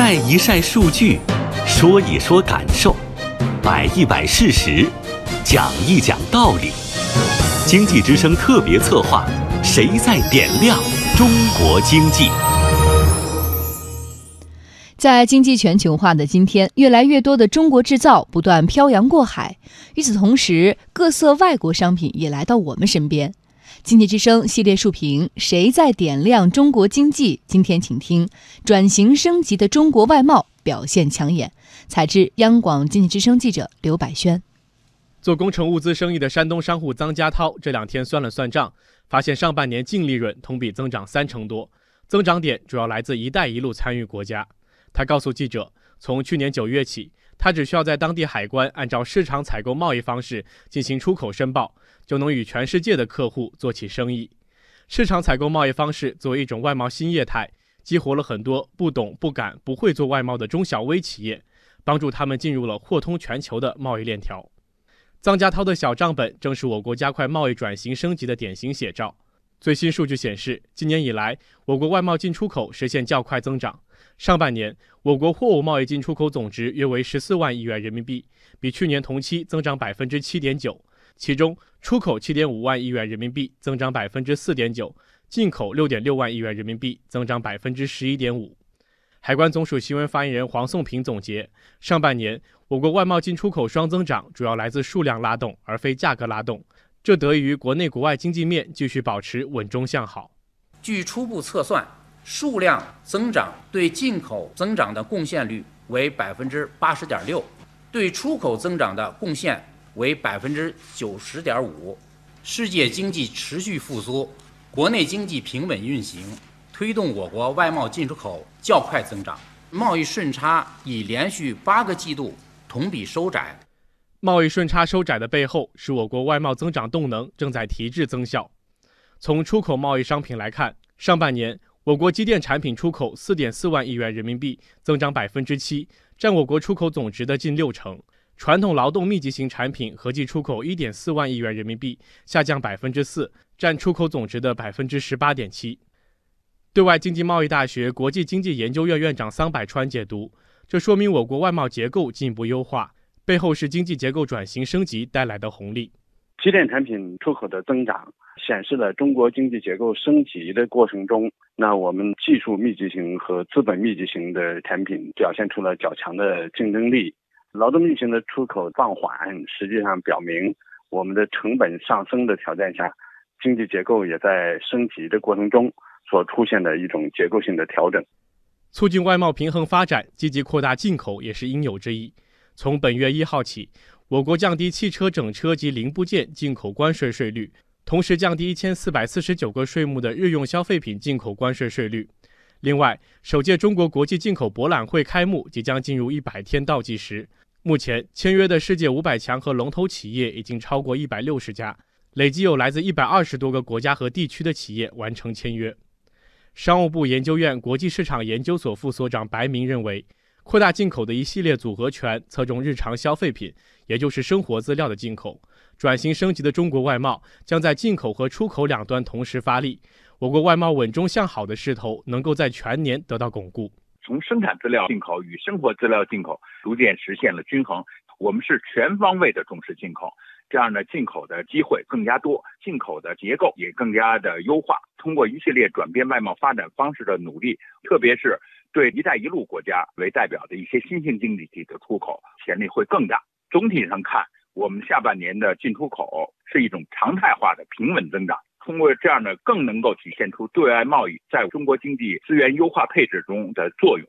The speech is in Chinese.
晒一晒数据，说一说感受，摆一摆事实，讲一讲道理。经济之声特别策划：谁在点亮中国经济？在经济全球化的今天，越来越多的中国制造不断漂洋过海。与此同时，各色外国商品也来到我们身边。经济之声系列竖评：谁在点亮中国经济？今天请听：转型升级的中国外贸表现抢眼。采自央广经济之声记者刘百轩。做工程物资生意的山东商户张家涛这两天算了算账，发现上半年净利润同比增长三成多，增长点主要来自“一带一路”参与国家。他告诉记者，从去年九月起，他只需要在当地海关按照市场采购贸易方式进行出口申报。就能与全世界的客户做起生意。市场采购贸易方式作为一种外贸新业态，激活了很多不懂、不敢、不会做外贸的中小微企业，帮助他们进入了货通全球的贸易链条。臧家涛的小账本正是我国加快贸易转型升级的典型写照。最新数据显示，今年以来，我国外贸进出口实现较快增长。上半年，我国货物贸易进出口总值约为十四万亿元人民币，比去年同期增长百分之七点九。其中，出口七点五万亿元人民币，增长百分之四点九；进口六点六万亿元人民币，增长百分之十一点五。海关总署新闻发言人黄颂平总结：上半年，我国外贸进出口双增长主要来自数量拉动，而非价格拉动，这得益于国内国外经济面继续保持稳中向好。据初步测算，数量增长对进口增长的贡献率为百分之八十点六，对出口增长的贡献。为百分之九十点五，世界经济持续复苏，国内经济平稳运行，推动我国外贸进出口较快增长，贸易顺差已连续八个季度同比收窄。贸易顺差收窄的背后，是我国外贸增长动能正在提质增效。从出口贸易商品来看，上半年我国机电产品出口四点四万亿元人民币，增长百分之七，占我国出口总值的近六成。传统劳动密集型产品合计出口一点四万亿元人民币，下降百分之四，占出口总值的百分之十八点七。对外经济贸易大学国际经济研究院院长桑百川解读，这说明我国外贸结构进一步优化，背后是经济结构转型升级带来的红利。机电产品出口的增长，显示了中国经济结构升级的过程中，那我们技术密集型和资本密集型的产品表现出了较强的竞争力。劳动密集型的出口放缓，实际上表明我们的成本上升的条件下，经济结构也在升级的过程中所出现的一种结构性的调整。促进外贸平衡发展，积极扩大进口也是应有之义。从本月一号起，我国降低汽车整车及零部件进口关税税率，同时降低一千四百四十九个税目的日用消费品进口关税税率。另外，首届中国国际进口博览会开幕即将进入一百天倒计时。目前签约的世界五百强和龙头企业已经超过一百六十家，累计有来自一百二十多个国家和地区的企业完成签约。商务部研究院国际市场研究所副所长白明认为，扩大进口的一系列组合拳侧重日常消费品，也就是生活资料的进口。转型升级的中国外贸将在进口和出口两端同时发力，我国外贸稳中向好的势头能够在全年得到巩固。从生产资料进口与生活资料进口逐渐实现了均衡。我们是全方位的重视进口，这样呢，进口的机会更加多，进口的结构也更加的优化。通过一系列转变外贸发展方式的努力，特别是对“一带一路”国家为代表的一些新兴经济体的出口潜力会更大。总体上看，我们下半年的进出口是一种常态化的平稳增长。通过这样呢，更能够体现出对外贸易在中国经济资源优化配置中的作用。